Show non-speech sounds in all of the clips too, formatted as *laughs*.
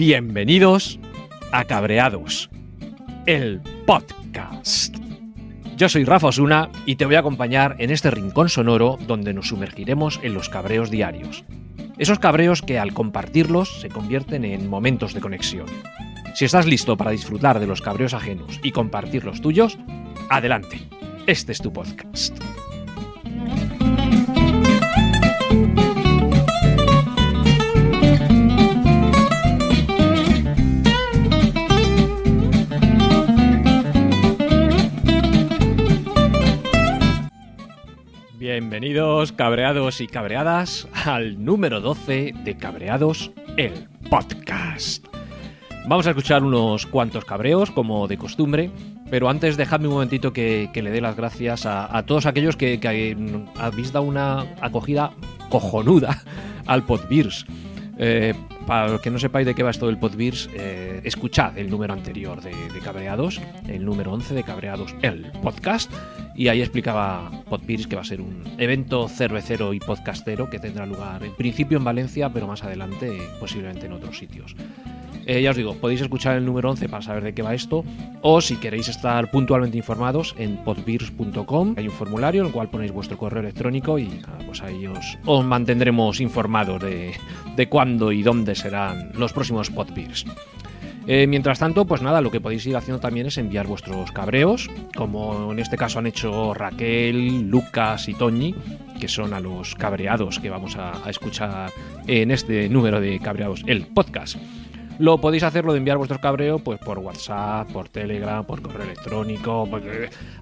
Bienvenidos a Cabreados, el podcast. Yo soy Rafa Osuna y te voy a acompañar en este rincón sonoro donde nos sumergiremos en los cabreos diarios. Esos cabreos que al compartirlos se convierten en momentos de conexión. Si estás listo para disfrutar de los cabreos ajenos y compartir los tuyos, adelante. Este es tu podcast. Bienvenidos, cabreados y cabreadas, al número 12 de Cabreados, el podcast. Vamos a escuchar unos cuantos cabreos, como de costumbre, pero antes dejadme un momentito que, le dé las gracias a, todos aquellos que, habéis dado una acogida cojonuda al Podbeers. Eh, para los que no sepáis de qué va esto del Podbeers, eh, escuchad el número anterior de, Cabreados, el número 11 de Cabreados, el podcast, y ahí explicaba Podbeers que va a ser un evento cervecero y podcastero que tendrá lugar en principio en Valencia, pero más adelante posiblemente en otros sitios. Eh, ya os digo, podéis escuchar el número 11 para saber de qué va esto, o si queréis estar puntualmente informados en podbeers.com, hay un formulario en el cual ponéis vuestro correo electrónico y pues ahí os, os mantendremos informados de, de cuándo y dónde serán los próximos Podbeers. Eh, mientras tanto, pues nada, lo que podéis ir haciendo también es enviar vuestros cabreos, como en este caso han hecho Raquel, Lucas y Toñi, que son a los cabreados que vamos a, escuchar en este número de cabreados, el podcast. Lo podéis hacerlo de enviar vuestros cabreos pues por WhatsApp, por Telegram, por correo electrónico,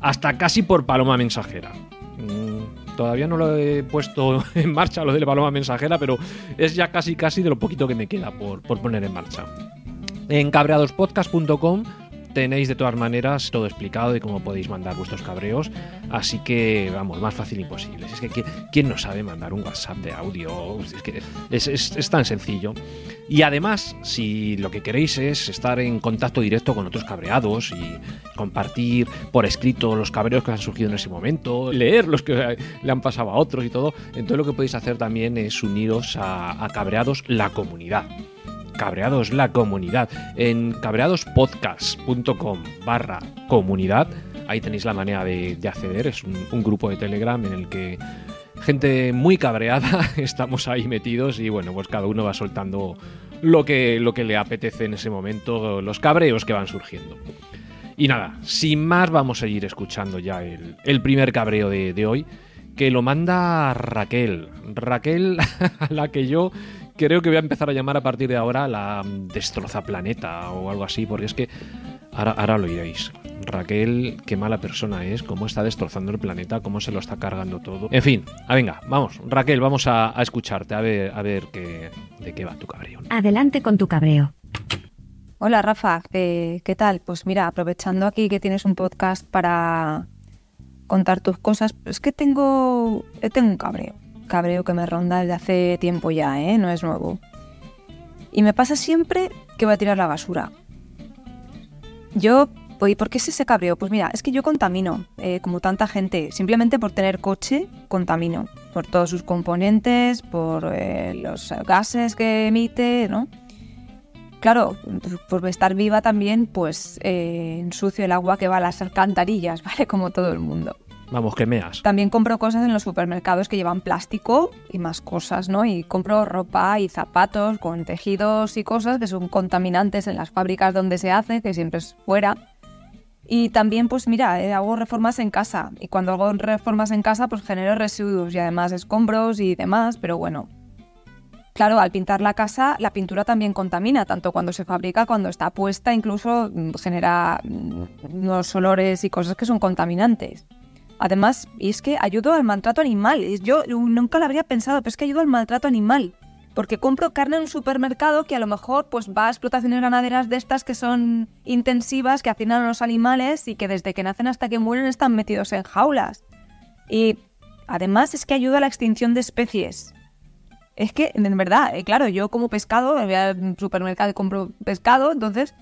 hasta casi por paloma mensajera. Mm, todavía no lo he puesto *laughs* en marcha lo de la paloma mensajera, pero es ya casi casi de lo poquito que me queda por poner en marcha. En cabreadospodcast.com tenéis de todas maneras todo explicado de cómo podéis mandar vuestros cabreos, así que vamos, más fácil imposible. Es que ¿quién no sabe mandar un WhatsApp de audio? Es que es, tan sencillo. Y además, si lo que queréis es estar en contacto directo con otros cabreados y compartir por escrito los cabreos que han surgido en ese momento, leer los que le han pasado a otros y todo, entonces lo que podéis hacer también es uniros a, a Cabreados la comunidad. Cabreados la comunidad. En cabreadospodcast.com barra comunidad, ahí tenéis la manera de, acceder. Es un, grupo de Telegram en el que gente muy cabreada *laughs* estamos ahí metidos y bueno, pues cada uno va soltando lo que, lo que le apetece en ese momento, los cabreos que van surgiendo. Y nada, sin más vamos a ir escuchando ya el, primer cabreo de, de hoy, que lo manda Raquel. Raquel, *laughs* a la que yo creo que voy a empezar a llamar a partir de ahora la destroza planeta o algo así, porque es que ahora, ahora lo iréis. Raquel, qué mala persona es, cómo está destrozando el planeta, cómo se lo está cargando todo. En fin, a ah, venga, vamos, Raquel, vamos a, escucharte, a ver, a ver qué, de qué va tu cabreo. Adelante con tu cabreo. Hola Rafa, ¿qué tal? Pues mira, aprovechando aquí que tienes un podcast para contar tus cosas, es que tengo, tengo un cabreo cabreo que me ronda desde hace tiempo ya, ¿eh? No es nuevo. Y me pasa siempre que voy a tirar la basura. Yo, ¿por qué es ese cabreo? Pues mira, es que yo contamino, eh, como tanta gente. Simplemente por tener coche, contamino. Por todos sus componentes, por eh, los gases que emite, ¿no? Claro, por estar viva también, pues eh, ensucio el agua que va a las alcantarillas, *laughs* ¿vale? Como todo el mundo. Vamos, que meas. También compro cosas en los supermercados que llevan plástico y más cosas, ¿no? Y compro ropa y zapatos con tejidos y cosas que son contaminantes en las fábricas donde se hace, que siempre es fuera. Y también, pues mira, eh, hago reformas en casa. Y cuando hago reformas en casa, pues genero residuos y además escombros y demás, pero bueno. Claro, al pintar la casa, la pintura también contamina, tanto cuando se fabrica, cuando está puesta, incluso mm, genera mm, unos olores y cosas que son contaminantes. Además, es que ayudo al maltrato animal. Yo nunca lo habría pensado, pero es que ayudo al maltrato animal. Porque compro carne en un supermercado que a lo mejor pues va a explotaciones ganaderas de estas que son intensivas, que hacinan a los animales y que desde que nacen hasta que mueren están metidos en jaulas. Y además es que ayuda a la extinción de especies. Es que, en verdad, eh, claro, yo como pescado, voy al supermercado y compro pescado, entonces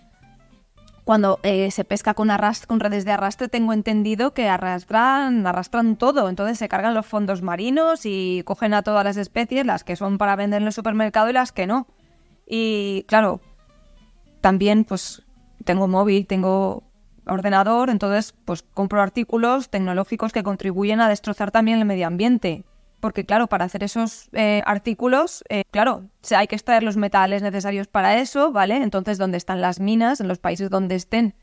cuando eh, se pesca con, con redes de arrastre, tengo entendido que arrastran, arrastran todo. Entonces se cargan los fondos marinos y cogen a todas las especies, las que son para vender en el supermercado y las que no. Y claro, también pues tengo móvil, tengo ordenador, entonces pues compro artículos tecnológicos que contribuyen a destrozar también el medio ambiente. Porque claro, para hacer esos eh, artículos, eh, claro, hay que extraer los metales necesarios para eso, ¿vale? Entonces, donde están las minas, en los países donde estén,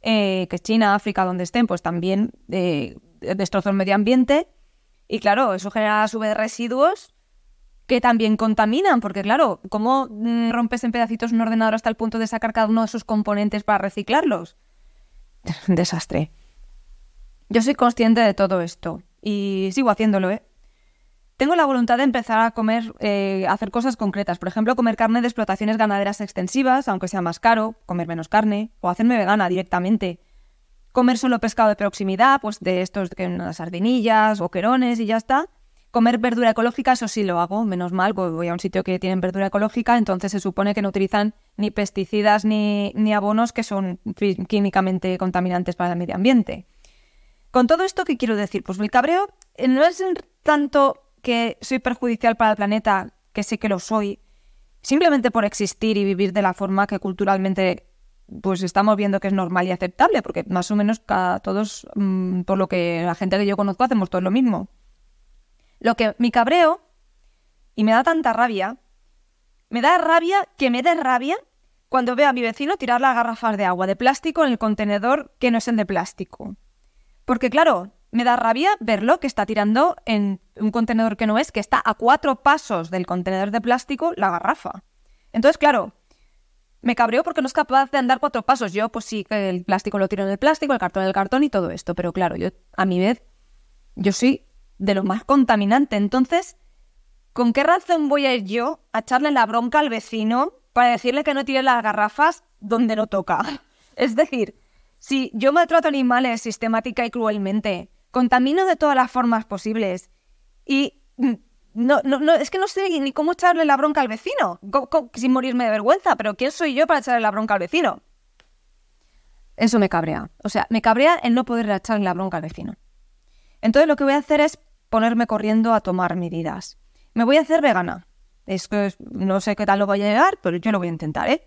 eh, que China, África, donde estén, pues también destrozo el medio ambiente. Y claro, eso genera a su vez residuos que también contaminan, porque claro, ¿cómo mm, rompes en pedacitos un ordenador hasta el punto de sacar cada uno de sus componentes para reciclarlos? *laughs* Desastre. Yo soy consciente de todo esto y sigo haciéndolo, ¿eh? Tengo la voluntad de empezar a comer, eh, hacer cosas concretas. Por ejemplo, comer carne de explotaciones ganaderas extensivas, aunque sea más caro, comer menos carne, o hacerme vegana directamente. Comer solo pescado de proximidad, pues de estos que unas sardinillas o querones y ya está. Comer verdura ecológica, eso sí lo hago, menos mal, voy a un sitio que tienen verdura ecológica, entonces se supone que no utilizan ni pesticidas ni, ni abonos que son químicamente contaminantes para el medio ambiente. Con todo esto, ¿qué quiero decir? Pues mi cabreo eh, no es tanto que soy perjudicial para el planeta, que sé que lo soy, simplemente por existir y vivir de la forma que culturalmente pues estamos viendo que es normal y aceptable, porque más o menos cada, todos, mm, por lo que la gente que yo conozco, hacemos todo lo mismo. Lo que mi cabreo, y me da tanta rabia, me da rabia que me dé rabia cuando veo a mi vecino tirar las garrafas de agua de plástico en el contenedor que no es el de plástico. Porque claro, me da rabia verlo que está tirando en un contenedor que no es, que está a cuatro pasos del contenedor de plástico la garrafa. Entonces, claro, me cabreo porque no es capaz de andar cuatro pasos. Yo, pues sí, el plástico lo tiro en el plástico, el cartón en el cartón y todo esto. Pero claro, yo a mi vez, yo soy de lo más contaminante. Entonces, ¿con qué razón voy a ir yo a echarle la bronca al vecino para decirle que no tire las garrafas donde no toca? *laughs* Es decir, si yo maltrato animales sistemática y cruelmente, contamino de todas las formas posibles y mm, no, no, no, es que no sé ni cómo echarle la bronca al vecino, sin morirme de vergüenza, pero ¿quién soy yo para echarle la bronca al vecino? Eso me cabrea. O sea, me cabrea el no poder echarle la bronca al vecino. Entonces lo que voy a hacer es ponerme corriendo a tomar medidas. Me voy a hacer vegana. Es que no sé qué tal lo voy a llegar, pero yo lo voy a intentar, ¿eh?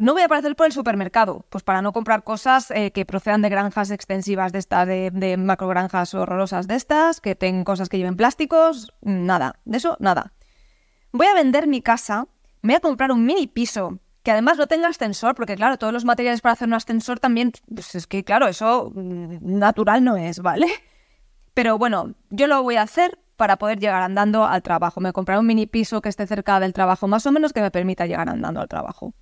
No voy a aparecer por el supermercado, pues para no comprar cosas eh, que procedan de granjas extensivas de estas, de, de macrogranjas horrorosas de estas, que tengan cosas que lleven plásticos, nada, de eso nada. Voy a vender mi casa, me voy a comprar un mini piso que además no tenga ascensor, porque claro, todos los materiales para hacer un ascensor también, pues es que claro, eso mm, natural no es, ¿vale? Pero bueno, yo lo voy a hacer para poder llegar andando al trabajo. Me compraré un mini piso que esté cerca del trabajo, más o menos que me permita llegar andando al trabajo.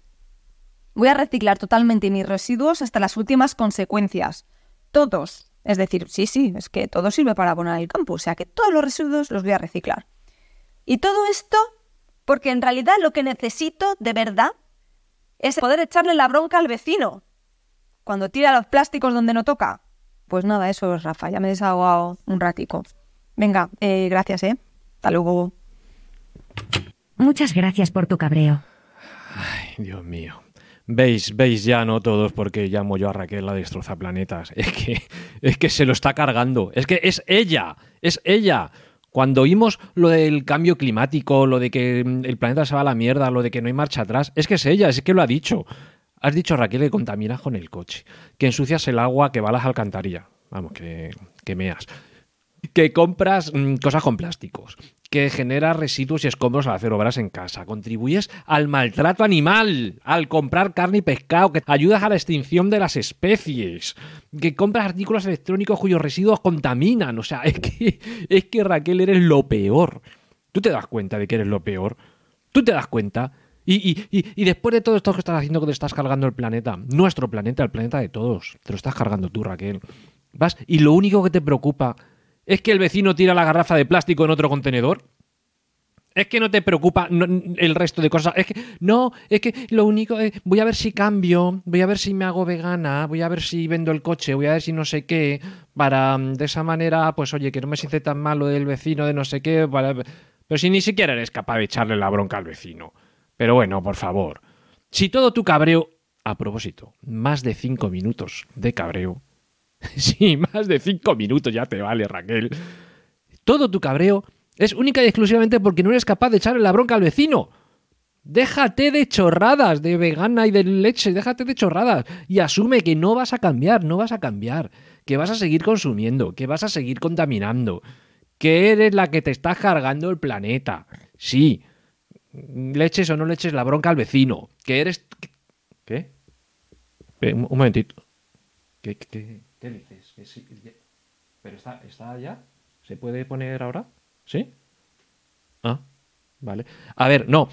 Voy a reciclar totalmente mis residuos hasta las últimas consecuencias. Todos. Es decir, sí, sí, es que todo sirve para abonar el campo, o sea que todos los residuos los voy a reciclar. Y todo esto porque en realidad lo que necesito de verdad es poder echarle la bronca al vecino. Cuando tira los plásticos donde no toca, pues nada, eso es Rafa, ya me he desahogado un ratico. Venga, eh, gracias, ¿eh? Hasta luego. Muchas gracias por tu cabreo. Ay, Dios mío. Veis, veis ya, no todos, porque llamo yo a Raquel la destroza planetas. *laughs* Es que, es que se lo está cargando. Es que es ella, es ella. Cuando oímos lo del cambio climático, lo de que el planeta se va a la mierda, lo de que no hay marcha atrás, es que es ella, es que lo ha dicho. Has dicho, Raquel, que contaminas con el coche, que ensucias el agua que va a las alcantarillas. Vamos, que, que meas. Que compras mm, cosas con plásticos, que generas residuos y escombros al hacer obras en casa, contribuyes al maltrato animal, al comprar carne y pescado, que ayudas a la extinción de las especies, que compras artículos electrónicos cuyos residuos contaminan. O sea, *laughs* es que, es que Raquel eres lo peor. ¿Tú te das cuenta de que eres lo peor? ¿Tú te das cuenta? Y, después de todo esto que estás haciendo, que te estás cargando el planeta, nuestro planeta, el planeta de todos, te lo estás cargando tú, Raquel. Vas, y lo único que te preocupa es que el vecino tira la garrafa de plástico en otro contenedor. Es que no te preocupa el resto de cosas. Es que, no, es que lo único. es voy a ver si cambio, voy a ver si me hago vegana, voy a ver si vendo el coche, voy a ver si no sé qué. Para mm, de esa manera, pues oye, que no me siente tan malo del vecino de no sé qué. pero si ni siquiera eres capaz de echarle la bronca al vecino. Pero bueno, por favor. Si todo tu cabreo. A propósito, más de cinco minutos de cabreo. *laughs* sí, más de cinco minutos ya te vale, Raquel. Todo tu cabreo es única y exclusivamente porque no eres capaz de echarle la bronca al vecino. Déjate de chorradas de vegana y de leche, déjate de chorradas y asume que no vas a cambiar, no vas a cambiar, que vas a seguir consumiendo, que vas a seguir contaminando, que eres la que te estás cargando el planeta. Sí, leches o no leches la bronca al vecino, que eres... ¿Qué? Un momentito. ¿Qué, qué, qué dices? ¿Pero está, está ya? ¿Se puede poner ahora? ¿Sí? Ah, vale. A ver, no,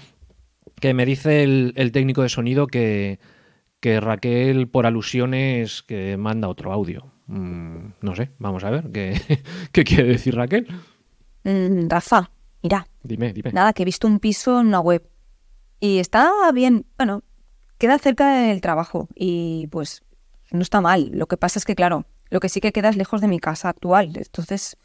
que me dice el, técnico de sonido que, que, Raquel, por alusiones, que manda otro audio. Mm, no sé, vamos a ver qué, *laughs* qué quiere decir Raquel. Mm, Rafa, mira. Dime, dime. Nada, que he visto un piso en una web. Y está bien, bueno, queda cerca del trabajo. Y pues no está mal. Lo que pasa es que, claro, lo que sí que queda es lejos de mi casa actual. Entonces,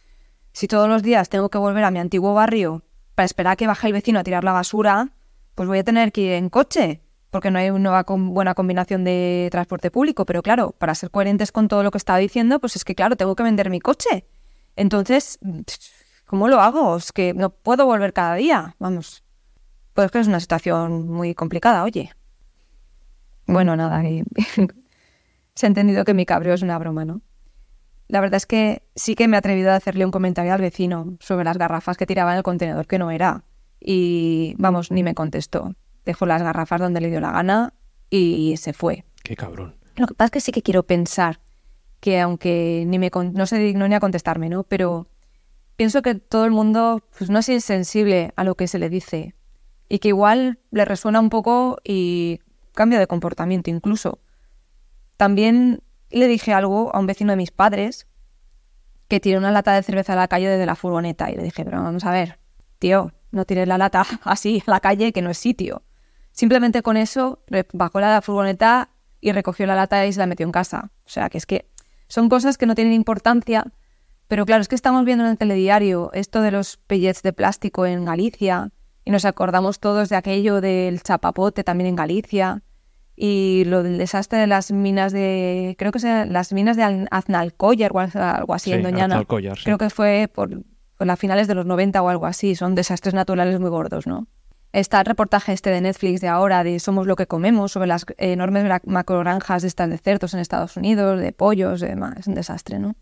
si todos los días tengo que volver a mi antiguo barrio para esperar a que baje el vecino a tirar la basura, pues voy a tener que ir en coche, porque no hay una buena combinación de transporte público. Pero claro, para ser coherentes con todo lo que estaba diciendo, pues es que claro, tengo que vender mi coche. Entonces, *sniffs* ¿cómo lo hago? Es que no puedo volver cada día. Vamos. Pues que es una situación muy complicada, oye. Bueno, nada, *laughs* se ha entendido que mi cabreo es una broma, ¿no? La verdad es que sí que me he atrevido a hacerle un comentario al vecino sobre las garrafas que tiraba en el contenedor que no era y vamos, ni me contestó. Dejó las garrafas donde le dio la gana y se fue. Qué cabrón. Lo que pasa es que sí que quiero pensar que aunque ni me no se dignó ni a contestarme, ¿no? Pero pienso que todo el mundo pues, no es insensible a lo que se le dice y que igual le resuena un poco y cambia de comportamiento incluso. También le dije algo a un vecino de mis padres que tiró una lata de cerveza a la calle desde la furgoneta y le dije, pero vamos a ver, tío, no tires la lata *laughs* así a la calle que no es sitio. Simplemente con eso bajó la furgoneta y recogió la lata y se la metió en casa. O sea, que es que son cosas que no tienen importancia, pero claro, es que estamos viendo en el telediario esto de los pellets de plástico en Galicia y nos acordamos todos de aquello del chapapote también en Galicia y lo del desastre de las minas de, creo que sean las minas de Aznalcóllar o algo así en Doñana. Creo que fue por a finales de los 90 o algo así. Son desastres naturales muy gordos, ¿no? Está el reportaje este de Netflix de ahora de Somos lo que comemos sobre las enormes macrogranjas de estas de cerdos en Estados Unidos, de pollos, demás. Es un desastre, ¿no?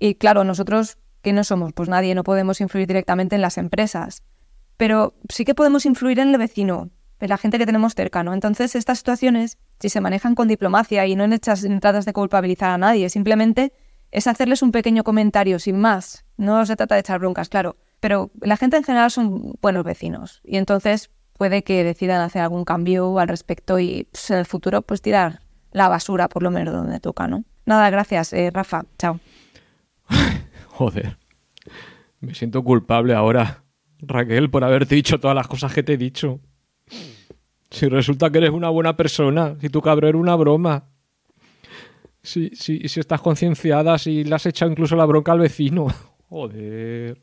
Y claro, nosotros, ¿qué no somos? Pues nadie, no podemos influir directamente en las empresas. Pero sí que podemos influir en el vecino, en la gente que tenemos cerca, ¿no? Entonces, estas situaciones, si se manejan con diplomacia y no en hechas entradas de culpabilizar a nadie, simplemente es hacerles un pequeño comentario sin más. No se trata de echar broncas, claro, pero la gente en general son buenos vecinos y entonces puede que decidan hacer algún cambio al respecto y pues, en el futuro pues tirar la basura por lo menos donde toca, ¿no? Nada, gracias, eh, Rafa. Chao. *laughs* Joder. Me siento culpable ahora, Raquel, por haberte dicho todas las cosas que te he dicho. Si resulta que eres una buena persona, si tu cabrón era una broma. Si, si, si estás concienciada, si le has echado incluso la bronca al vecino. *laughs* Joder.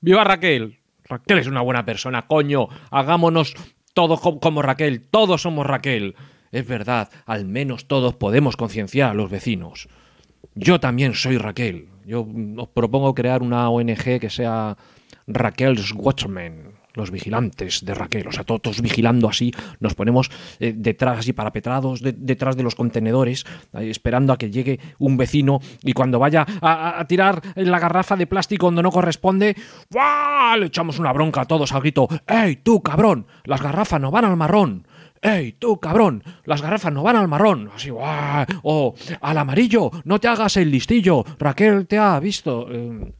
¡Viva Raquel! Raquel es una buena persona, coño. Hagámonos todos como Raquel. Todos somos Raquel. Es verdad, al menos todos podemos concienciar a los vecinos. Yo también soy Raquel. Yo os propongo crear una ONG que sea Raquel's Watchmen los vigilantes de Raquel, o sea, todos vigilando así, nos ponemos eh, detrás, así parapetrados, detrás de los contenedores, esperando a que llegue un vecino y cuando vaya a, tirar la garrafa de plástico donde no corresponde, le echamos una bronca a todos al grito, ¡Ey, tú, cabrón! Las garrafas no van al marrón. ¡Ey, tú, cabrón! Las garrafas no van al marrón. Así, O al amarillo, no te hagas el listillo. Raquel te ha visto. Eh,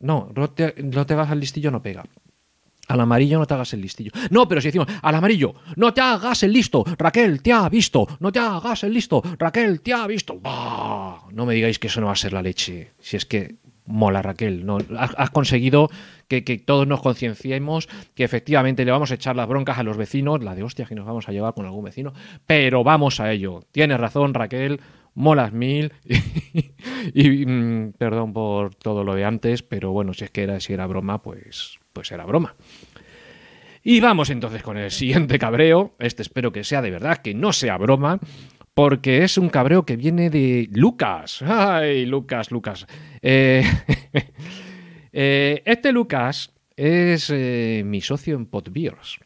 no, no te, no te hagas el listillo, no pega. Al amarillo no te hagas el listillo. No, pero si decimos, al amarillo, no te hagas el listo, Raquel te ha visto, no te hagas el listo, Raquel te ha visto. No me digáis que eso no va a ser la leche. Si es que mola, Raquel. No, has, conseguido que, todos nos concienciemos que efectivamente le vamos a echar las broncas a los vecinos, la de hostia que nos vamos a llevar con algún vecino, pero vamos a ello. Tienes razón, Raquel. Molas mil *laughs* y, mm, perdón por todo lo de antes, pero bueno, si es que era, si era broma, pues pues era broma. Y vamos entonces con el siguiente cabreo. Este espero que sea de verdad, que no sea broma, porque es un cabreo que viene de Lucas. ¡Ay, Lucas, Lucas! Eh, *laughs* eh, este Lucas es eh, mi socio en Potbeers.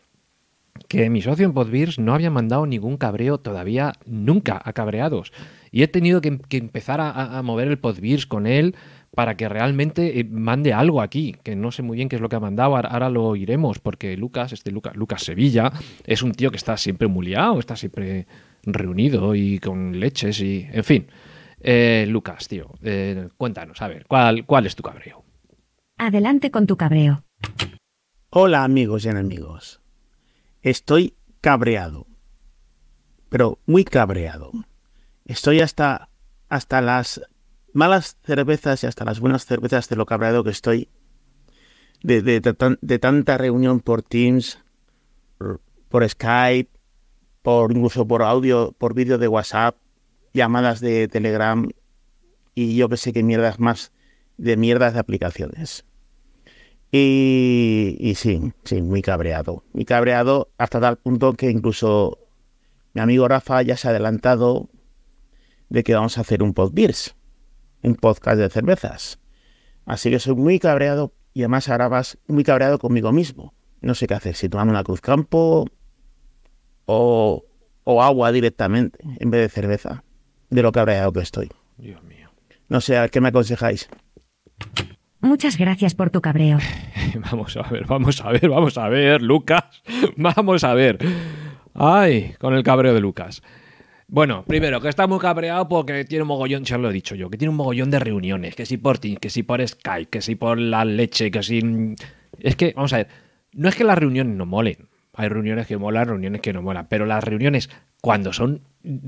que mi socio en Podbeers no había mandado ningún cabreo todavía nunca a cabreados. Y he tenido que, que empezar a, a, mover el Podbeers con él para que realmente eh, mande algo aquí, que no sé muy bien qué es lo que ha mandado, ahora lo oiremos, porque Lucas, este Lucas, Lucas Sevilla, es un tío que está siempre muy liado, está siempre reunido y con leches y, en fin. Eh, Lucas, tío, eh, cuéntanos, a ver, ¿cuál, ¿cuál es tu cabreo? Adelante con tu cabreo. Hola amigos y enemigos. Estoy cabreado. Pero muy cabreado. Estoy hasta, hasta las malas cervezas y hasta las buenas cervezas de lo cabreado que estoy. De, de, tanta reunión por Teams, por Skype, por incluso por audio, por vídeo de WhatsApp, llamadas de Telegram y yo que sé qué mierdas más de mierdas de aplicaciones. Y, y, sí, sí, muy cabreado. Muy cabreado hasta tal punto que incluso mi amigo Rafa ya se ha adelantado de que vamos a hacer un podbeers, un podcast de cervezas. Así que soy muy cabreado y además ahora vas muy cabreado conmigo mismo. No sé qué hacer, si tomarme una cruz campo o, o agua directamente en vez de cerveza, de lo cabreado que estoy. Dios mío. No sé, ¿a qué me aconsejáis? Muchas gracias por tu cabreo. *laughs* vamos a ver, vamos a ver, vamos a ver, Lucas. *laughs* Vamos a ver. Ay, con el cabreo de Lucas. Bueno, primero, que está muy cabreado porque tiene un mogollón, ya lo he dicho yo, que tiene un mogollón de reuniones, que si por Teams, que si por Skype, que si por la leche, que si... Es que, vamos a ver, no es que las reuniones no molen, hay reuniones que molan, reuniones que no molan, pero las reuniones cuando son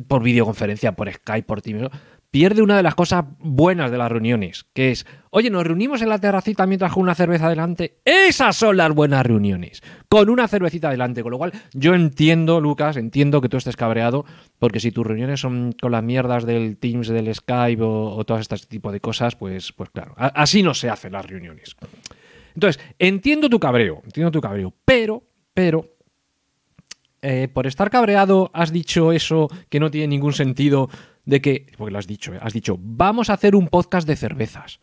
por videoconferencia, por Skype, por Teams, pierde una de las cosas buenas de las reuniones, que es, oye, nos reunimos en la terracita mientras con una cerveza delante. Esas son las buenas reuniones, con una cervecita delante. Con lo cual, yo entiendo, Lucas, entiendo que tú estés cabreado, porque si tus reuniones son con las mierdas del Teams, del Skype o, o todo este tipo de cosas, pues, pues claro, así no se hacen las reuniones. Entonces, entiendo tu cabreo, entiendo tu cabreo, pero, pero, eh, por estar cabreado has dicho eso que no tiene ningún sentido de que, porque lo has dicho, ¿eh? has dicho, vamos a hacer un podcast de cervezas.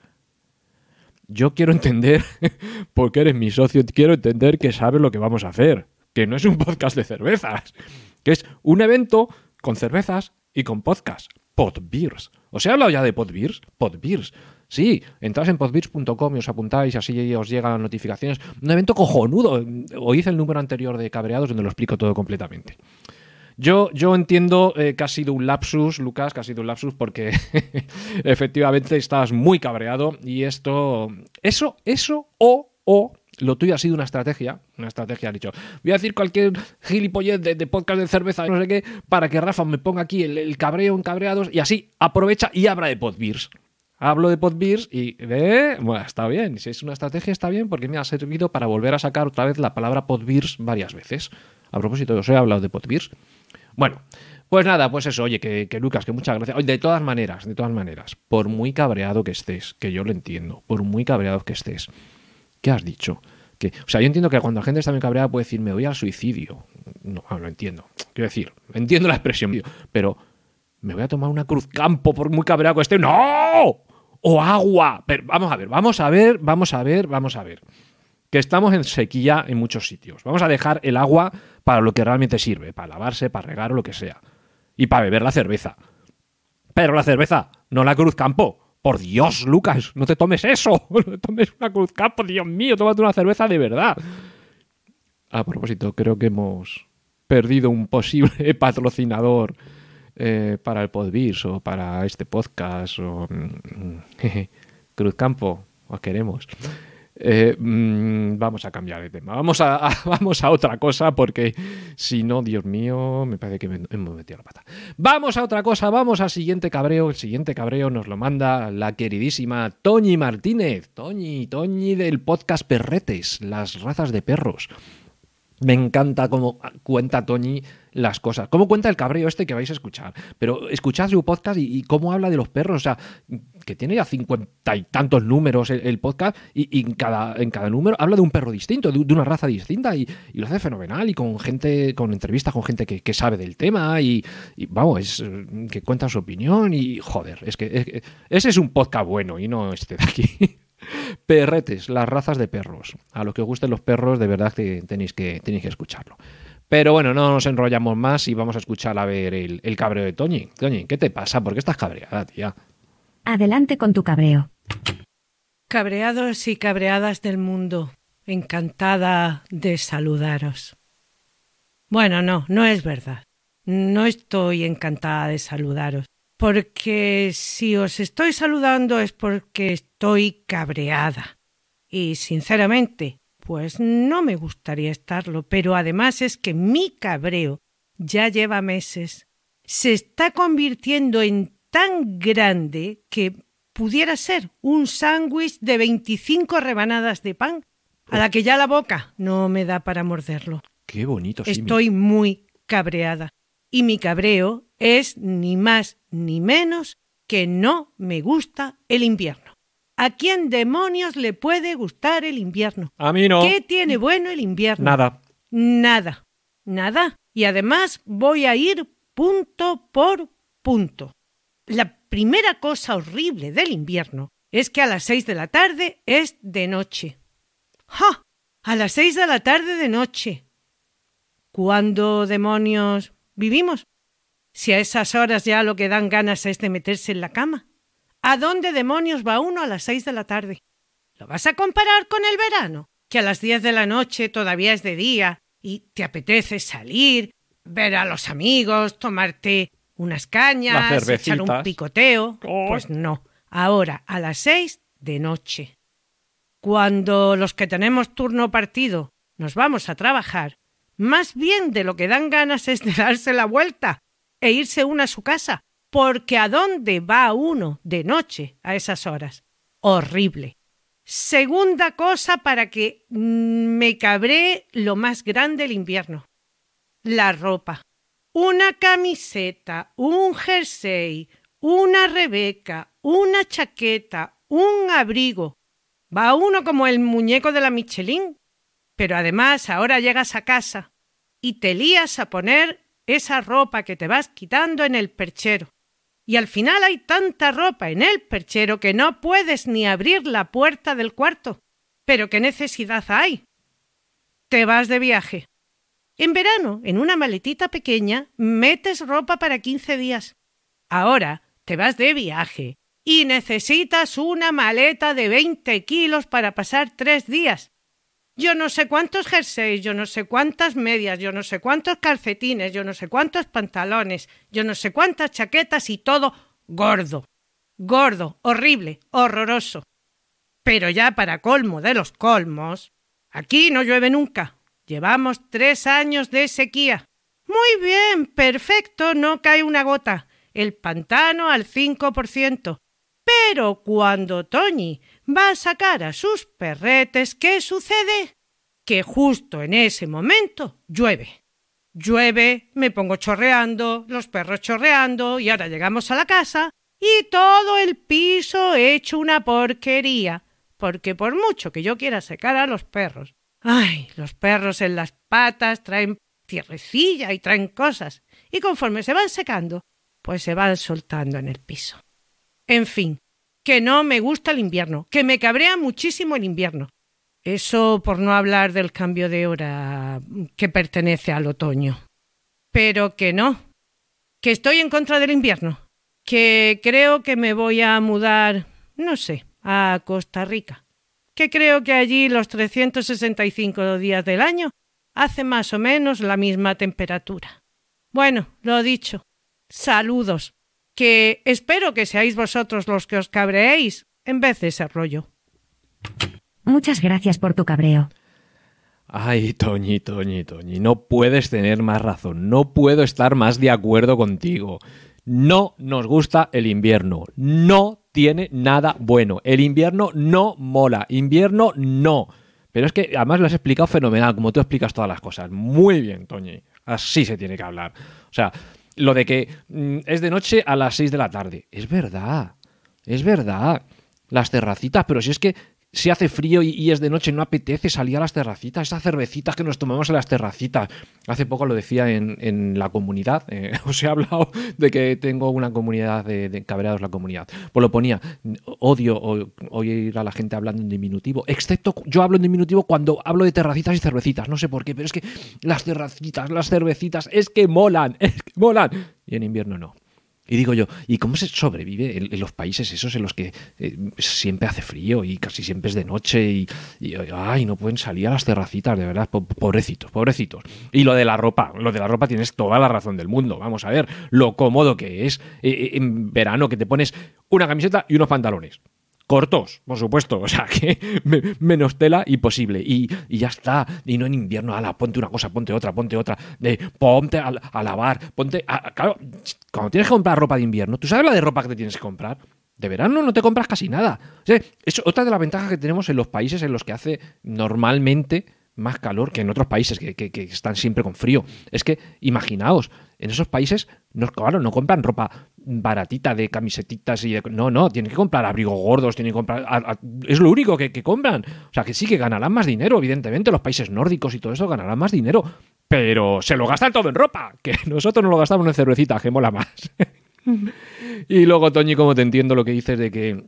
Yo quiero entender, *laughs* porque eres mi socio, quiero entender que sabes lo que vamos a hacer, que no es un podcast de cervezas, que es un evento con cervezas y con podcast, Podbeers. ¿Os he hablado ya de Podbeers? Podbeers. Sí, entráis en podbeers.com y os apuntáis, así os llegan las notificaciones. Un evento cojonudo. Oíd el número anterior de Cabreados donde lo explico todo completamente. Yo, yo entiendo eh, que ha sido un lapsus, Lucas, que ha sido un lapsus porque *laughs* efectivamente estabas muy cabreado y esto, eso, eso o, o lo tuyo ha sido una estrategia, una estrategia, has dicho, voy a decir cualquier gilipollez de, podcast de cerveza, no sé qué, para que Rafa me ponga aquí el, el cabreo en cabreados y así aprovecha y abra de Podbeers. Hablo de Podbeers y eh, bueno, está bien. Si es una estrategia, está bien porque me ha servido para volver a sacar otra vez la palabra Podbeers varias veces. A propósito, os he hablado de Podbeers. Bueno, pues nada, pues eso, oye, que, que Lucas, que muchas gracias. De todas maneras, de todas maneras, por muy cabreado que estés, que yo lo entiendo, por muy cabreado que estés, ¿qué has dicho? Que, o sea, yo entiendo que cuando la gente está muy cabreada puede decir, me voy al suicidio. No, lo entiendo. Quiero decir, entiendo la expresión, pero me voy a tomar una cruz campo por muy cabreado que. ¡No! O agua. Pero vamos a ver, vamos a ver, vamos a ver, vamos a ver. Que estamos en sequía en muchos sitios. Vamos a dejar el agua para lo que realmente sirve, para lavarse, para regar o lo que sea. Y para beber la cerveza. Pero la cerveza, no la cruz campo. Por Dios, Lucas, no te tomes eso. *laughs* No tomes una cruz campo, Dios mío, tómate una cerveza de verdad. A propósito, creo que hemos perdido un posible *laughs* patrocinador eh, para el Podbeers o para este podcast o *laughs* Cruz Campo, os queremos. Eh, mmm, vamos a cambiar de tema. Vamos a, *laughs* vamos a otra cosa porque si no, Dios mío, me parece que me hemos metido la pata. Vamos a otra cosa, vamos al siguiente cabreo. El siguiente cabreo nos lo manda la queridísima Toñi Martínez. Toñi, Toñi del podcast Perretes, las razas de perros. Me encanta cómo cuenta Toñi las cosas. Cómo cuenta el cabreo este que vais a escuchar. Pero escuchad su podcast y, cómo habla de los perros. O sea, que tiene ya cincuenta y tantos números el, podcast y, en, cada, en cada número habla de un perro distinto, de, una raza distinta y, lo hace fenomenal y con gente, con entrevistas con gente que, sabe del tema y, vamos, es, que cuenta su opinión y joder, es que, es que ese es un podcast bueno y no este de aquí. *laughs* Perretes, las razas de perros. A los que os gusten los perros, de verdad que tenéis que, tenéis que escucharlo. Pero bueno, no nos enrollamos más y vamos a escuchar a ver el, el cabreo de Toñi. Toñi, ¿qué te pasa? ¿Por qué estás cabreada, tía? Adelante con tu cabreo. Cabreados y cabreadas del mundo, encantada de saludaros. Bueno, no, no es verdad. No estoy encantada de saludaros, porque si os estoy saludando es porque estoy cabreada. Y sinceramente, pues no me gustaría estarlo, pero además es que mi cabreo ya lleva meses. Se está convirtiendo en tan grande que pudiera ser un sándwich de veinticinco rebanadas de pan, a la que ya la boca no me da para morderlo. Qué bonito. Estoy muy cabreada. Y mi cabreo es ni más ni menos que no me gusta el invierno. ¿A quién demonios le puede gustar el invierno? A mí no. ¿Qué tiene bueno el invierno? Nada. Nada. Nada. Y además voy a ir punto por punto. La primera cosa horrible del invierno es que a las seis de la tarde es de noche. ¡Ja! A las seis de la tarde de noche. ¿Cuándo demonios vivimos? Si a esas horas ya lo que dan ganas es de meterse en la cama. ¿A dónde demonios va uno a las seis de la tarde? ¿Lo vas a comparar con el verano? Que a las diez de la noche todavía es de día y te apetece salir, ver a los amigos, tomarte unas cañas, echar un picoteo. Oh. Pues no. Ahora, a las seis de noche. Cuando los que tenemos turno partido nos vamos a trabajar, más bien de lo que dan ganas es de darse la vuelta e irse uno a su casa, porque ¿a dónde va uno de noche a esas horas? Horrible. Segunda cosa para que mm, me cabré lo más grande el invierno. La ropa. Una camiseta, un jersey, una rebeca, una chaqueta, un abrigo. Va uno como el muñeco de la Michelin. Pero además ahora llegas a casa y te lías a poner esa ropa que te vas quitando en el perchero. Y al final hay tanta ropa en el perchero que no puedes ni abrir la puerta del cuarto. Pero qué necesidad hay. Te vas de viaje. En verano, en una maletita pequeña, metes ropa para 15 días. Ahora te vas de viaje y necesitas una maleta de 20 kilos para pasar tres días. Yo no sé cuántos jerseys, yo no sé cuántas medias, yo no sé cuántos calcetines, yo no sé cuántos pantalones, yo no sé cuántas chaquetas y todo gordo. Gordo, horrible, horroroso. Pero ya para colmo de los colmos, aquí no llueve nunca. Llevamos tres años de sequía. Muy bien, perfecto, no cae una gota. El pantano al cinco por ciento. Pero cuando Toñi va a sacar a sus perretes, ¿qué sucede? Que justo en ese momento llueve. Llueve, me pongo chorreando, los perros chorreando, y ahora llegamos a la casa y todo el piso hecho una porquería. Porque por mucho que yo quiera secar a los perros, ay, los perros en las patas traen tierrecilla y traen cosas, y conforme se van secando, pues se van soltando en el piso. En fin, que no me gusta el invierno, que me cabrea muchísimo el invierno. Eso por no hablar del cambio de hora que pertenece al otoño. Pero que no, que estoy en contra del invierno, que creo que me voy a mudar, no sé, a Costa Rica, que creo que allí los 365 días del año hace más o menos la misma temperatura. Bueno, lo dicho, saludos que espero que seáis vosotros los que os cabreéis en vez de ese rollo. Muchas gracias por tu cabreo. Ay, Toñi, Toñi, Toñi, no puedes tener más razón, no puedo estar más de acuerdo contigo. No nos gusta el invierno, no tiene nada bueno. El invierno no mola, invierno no. Pero es que además lo has explicado fenomenal, como tú explicas todas las cosas. Muy bien, Toñi. Así se tiene que hablar. O sea, lo de que mm, es de noche a las 6 de la tarde. Es verdad, es verdad. Las terracitas, pero si es que si hace frío y, es de noche, no apetece salir a las terracitas, esas cervecitas que nos tomamos en las terracitas. Hace poco lo decía en, en la comunidad, eh, *laughs* os he hablado de que tengo una comunidad de, de cabreados, la comunidad. Pues lo ponía, odio oír a la gente hablando en diminutivo, excepto yo hablo en diminutivo cuando hablo de terracitas y cervecitas, no sé por qué, pero es que las terracitas, las cervecitas, es que molan, *laughs* es que molan. Y en invierno no. Y digo yo, ¿y cómo se sobrevive en, los países esos en los que eh, siempre hace frío y casi siempre es de noche y, y, ay, no pueden salir a las terracitas, de verdad, po- pobrecitos, pobrecitos. Y lo de la ropa, lo de la ropa tienes toda la razón del mundo. Vamos a ver lo cómodo que es eh, eh, en verano que te pones una camiseta y unos pantalones. Cortos, por supuesto, o sea *laughs* que me- menos tela imposible. Y, y ya está. Y no en invierno, ala, ponte una cosa, ponte otra, ponte otra. De, ponte a, lavar, ponte. a- claro, cuando tienes que comprar ropa de invierno, ¿tú sabes la de ropa que te tienes que comprar? De verano no te compras casi nada. O es otra de las ventajas que tenemos en los países en los que hace normalmente más calor que en otros países que, que- que están siempre con frío. Es que, imaginaos, en esos países, no, claro, no compran ropa baratita de camisetitas y de- no, no, tienen que comprar abrigos gordos, tienen que comprar, a- a- es lo único que, que compran. O sea, que sí que ganarán más dinero, evidentemente, los países nórdicos y todo eso ganarán más dinero, pero se lo gastan todo en ropa, que *laughs* nosotros no lo gastamos en cervecita, que mola más. *laughs* y luego, Toñi, como te entiendo lo que dices de que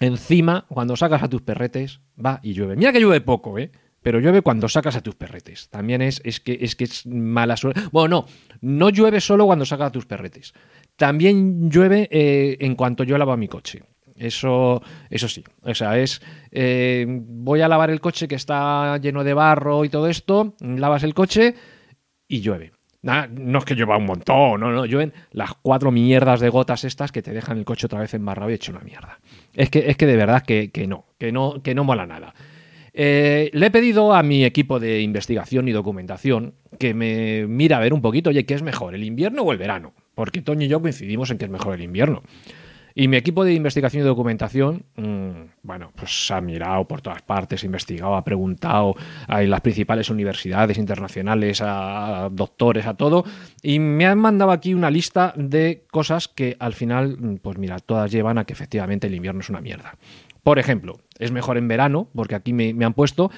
encima, cuando sacas a tus perretes, va y llueve. Mira que llueve poco, ¿eh? Pero llueve cuando sacas a tus perretes. También es, es, que, es que es mala suerte. Bueno, no, no llueve solo cuando sacas a tus perretes. También llueve eh, en cuanto yo lavo mi coche. Eso, eso sí. O sea, es. eh, voy a lavar el coche que está lleno de barro y todo esto. Lavas el coche y llueve. No es que llueva un montón, no, no, llueven las cuatro mierdas de gotas estas que te dejan el coche otra vez embarrado y hecho una mierda. Es que, es que de verdad que, que no, que no, que no mola nada. Eh, le he pedido a mi equipo de investigación y documentación que me mira a ver un poquito, oye, ¿qué es mejor, el invierno o el verano? Porque Toño y yo coincidimos en que es mejor el invierno. Y mi equipo de investigación y documentación, mmm, bueno, pues ha mirado por todas partes, ha investigado, ha preguntado a las principales universidades internacionales, a doctores, a todo, y me han mandado aquí una lista de cosas que al final, pues mira, todas llevan a que efectivamente el invierno es una mierda. Por ejemplo, es mejor en verano, porque aquí me, han puesto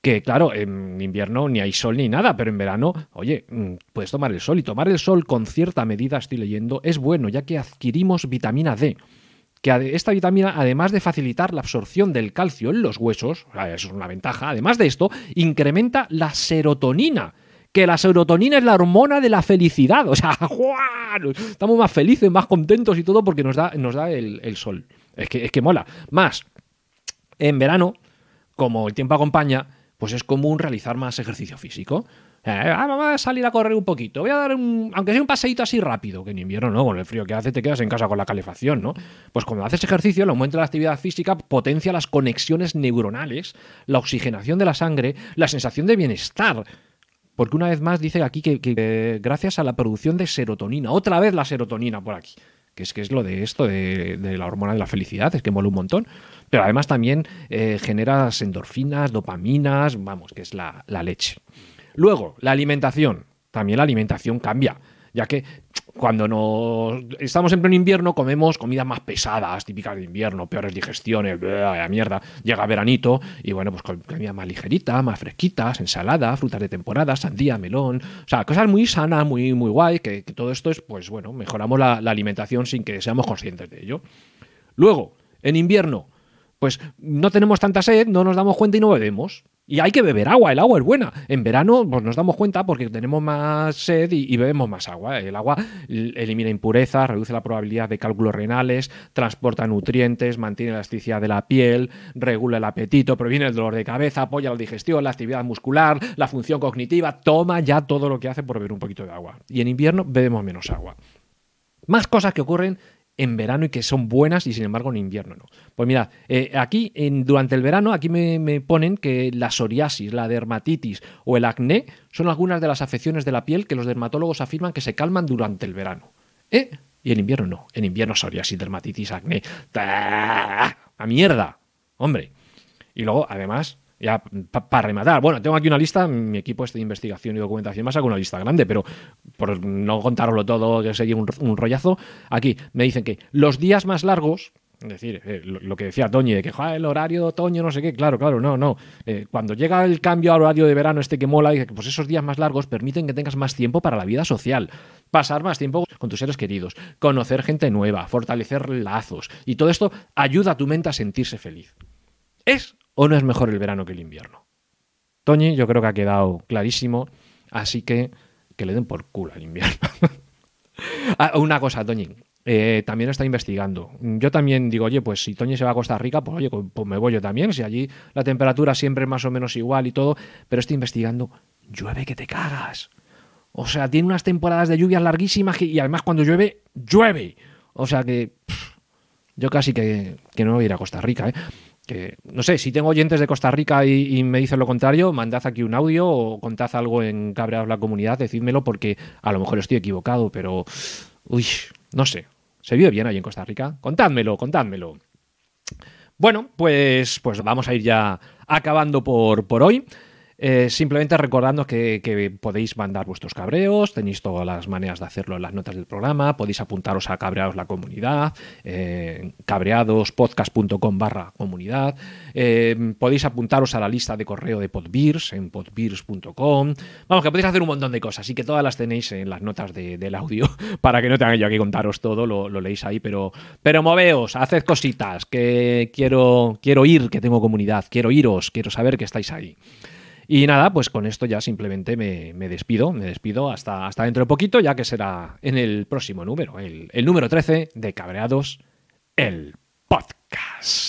que claro, en invierno ni hay sol ni nada, pero en verano, oye, mm, puedes tomar el sol y tomar el sol con cierta medida, estoy leyendo, es bueno, ya que adquirimos vitamina D. Que esta vitamina, además de facilitar la absorción del calcio en los huesos, eso es una ventaja, además de esto, incrementa la serotonina. Que la serotonina es la hormona de la felicidad. O sea, *laughs* ¡guau! estamos más felices, más contentos y todo porque nos da, nos da el, el sol. Es que, es que mola. Más, en verano, como el tiempo acompaña, pues es común realizar más ejercicio físico. Eh, ah, vamos a salir a correr un poquito. Voy a dar un, aunque sea un paseíto así rápido, que en invierno no, con el frío que hace te quedas en casa con la calefacción, ¿no? Pues cuando haces ejercicio, el aumento de la actividad física potencia las conexiones neuronales, la oxigenación de la sangre, la sensación de bienestar. Porque una vez más dice aquí que, gracias a la producción de serotonina, otra vez la serotonina por aquí, que es que es lo de esto de, de la hormona de la felicidad, es que mola un montón. Pero además también eh, generas endorfinas, dopaminas, vamos, que es la, la leche. Luego, la alimentación. También la alimentación cambia, ya que cuando nos estamos en pleno invierno comemos comidas más pesadas, típicas de invierno, peores digestiones, la mierda. Llega veranito y bueno, pues con comidas más ligeritas, más fresquitas, ensalada, frutas de temporada, sandía, melón, o sea, cosas muy sanas, muy, muy guay, que, todo esto es, pues bueno, mejoramos la alimentación sin que seamos conscientes de ello. Luego, en invierno, pues no tenemos tanta sed, no nos damos cuenta y no bebemos. Y hay que beber agua, el agua es buena. En verano pues nos damos cuenta porque tenemos más sed y, y bebemos más agua. El agua elimina impurezas, reduce la probabilidad de cálculos renales, transporta nutrientes, mantiene la elasticidad de la piel, regula el apetito, previene el dolor de cabeza, apoya la digestión, la actividad muscular, la función cognitiva. Toma ya todo lo que hace por beber un poquito de agua. Y en invierno bebemos menos agua. Más cosas que ocurren en verano y que son buenas y sin embargo en invierno no. Pues mira, eh, aquí en, durante el verano aquí me, ponen que la psoriasis, la dermatitis o el acné son algunas de las afecciones de la piel que los dermatólogos afirman que se calman durante el verano. ¿Eh? Y en invierno no. En invierno psoriasis, dermatitis, acné. ¡A mierda! Hombre. Y luego, además, ya para pa rematar, bueno, tengo aquí una lista, mi equipo este de investigación y documentación me ha sacado una lista grande, pero por no contároslo todo, que sería un, un rollazo, aquí me dicen que los días más largos, Es decir, eh, lo, que decía Toñi, de que "Ja, el horario de otoño, no sé qué, claro, claro, no, no. Eh, cuando llega el cambio al horario de verano este que mola, pues esos días más largos permiten que tengas más tiempo para la vida social, pasar más tiempo con tus seres queridos, conocer gente nueva, fortalecer lazos. Y todo esto ayuda a tu mente a sentirse feliz. ¿Es o no es mejor el verano que el invierno? Toñi, yo creo que ha quedado clarísimo, así que que le den por culo al invierno. *laughs* Ah, una cosa, Toñi. eh, también está investigando. Yo también digo, oye, pues si Toñi se va a Costa Rica, pues oye, pues me voy yo también. Si allí la temperatura siempre es más o menos igual y todo, pero estoy investigando, llueve que te cagas. O sea, tiene unas temporadas de lluvias larguísimas y además cuando llueve, llueve. O sea que yo casi que, que no voy a ir a Costa Rica, ¿eh? Que, no sé, si tengo oyentes de Costa Rica y, me dicen lo contrario, mandad aquí un audio o contad algo en Cabreados la Comunidad, decídmelo porque a lo mejor estoy equivocado, pero... Uy, no sé. ¿Se vive bien ahí en Costa Rica? Contádmelo, contádmelo. Bueno, pues, pues vamos a ir ya acabando por, por hoy. Eh, simplemente recordando que, podéis mandar vuestros cabreos, tenéis todas las maneras de hacerlo en las notas del programa, podéis apuntaros a Cabreados la Comunidad, eh, cabreadospodcast.com barra comunidad, eh, podéis apuntaros a la lista de correo de Podbeers en podbeers.com, vamos, que podéis hacer un montón de cosas, así que todas las tenéis en las notas de- del audio, *laughs* para que no tenga yo que contaros todo, lo, lo leéis ahí, pero, pero moveos, haced cositas, que quiero, quiero ir, que tengo comunidad, quiero iros, quiero saber que estáis ahí. Y nada, pues con esto ya simplemente me, me despido, me despido hasta, hasta dentro de poquito, ya que será en el próximo número, el, el número 13 de Cabreados, el podcast.